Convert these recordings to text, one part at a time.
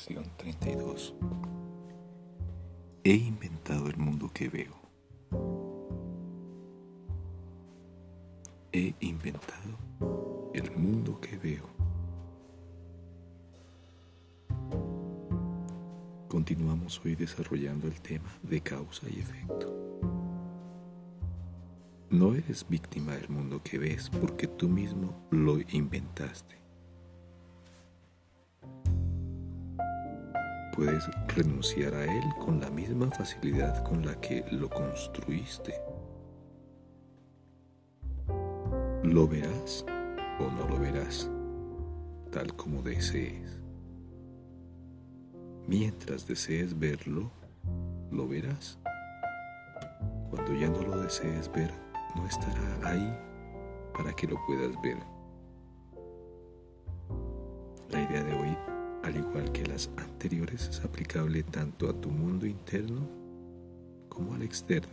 Lección 32 He inventado el mundo que veo. He inventado el mundo que veo. Continuamos hoy desarrollando el tema de causa y efecto. No eres víctima del mundo que ves porque tú mismo lo inventaste. Puedes renunciar a él con la misma facilidad con la que lo construiste. Lo verás o no lo verás, tal como desees. Mientras desees verlo, lo verás. Cuando ya no lo desees ver, no estará ahí para que lo puedas ver. La idea de hoy al igual que las anteriores, es aplicable tanto a tu mundo interno como al externo,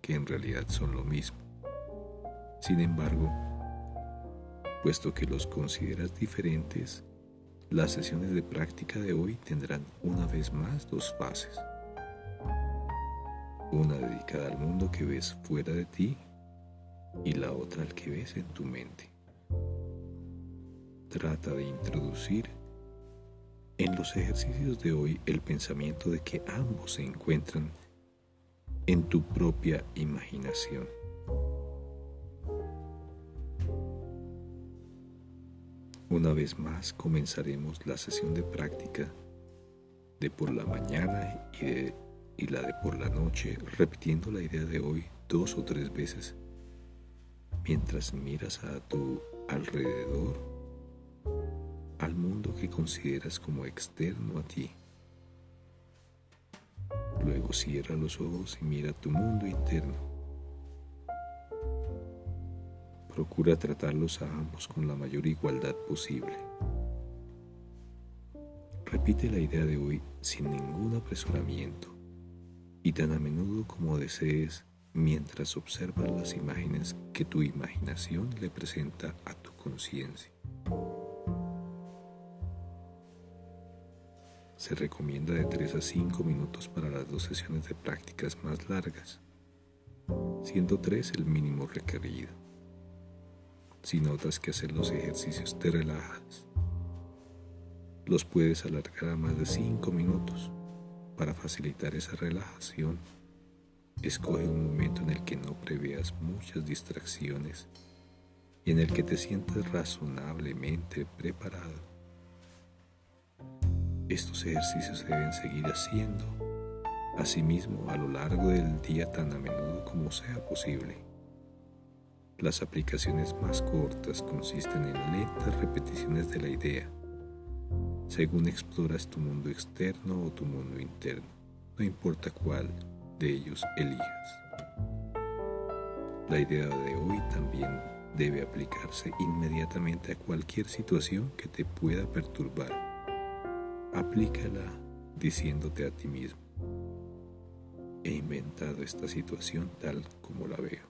que en realidad son lo mismo. Sin embargo, puesto que los consideras diferentes, las sesiones de práctica de hoy tendrán una vez más dos fases. Una dedicada al mundo que ves fuera de ti y la otra al que ves en tu mente. Trata de introducir en los ejercicios de hoy el pensamiento de que ambos se encuentran en tu propia imaginación. Una vez más comenzaremos la sesión de práctica de por la mañana y, y la de por la noche, repitiendo la idea de hoy dos o tres veces mientras miras a tu alrededor que consideras como externo a ti. Luego cierra los ojos y mira tu mundo interno. Procura tratarlos a ambos con la mayor igualdad posible. Repite la idea de hoy sin ningún apresuramiento y tan a menudo como desees mientras observas las imágenes que tu imaginación le presenta a tu conciencia. Se recomienda de 3 a 5 minutos para las dos sesiones de prácticas más largas, siendo 3 el mínimo requerido. Si notas que hacer los ejercicios te relajas, los puedes alargar a más de 5 minutos. Para facilitar esa relajación, escoge un momento en el que no preveas muchas distracciones y en el que te sientas razonablemente preparado estos ejercicios se deben seguir haciendo, asimismo, a lo largo del día tan a menudo como sea posible. Las aplicaciones más cortas consisten en lentas repeticiones de la idea, según exploras tu mundo externo o tu mundo interno, no importa cuál de ellos elijas. La idea de hoy también debe aplicarse inmediatamente a cualquier situación que te pueda perturbar aplícala diciéndote a ti mismo, he inventado esta situación tal como la veo.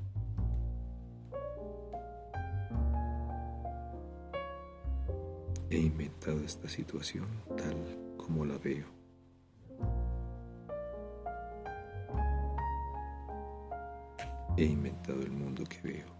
He inventado esta situación tal como la veo. He inventado el mundo que veo.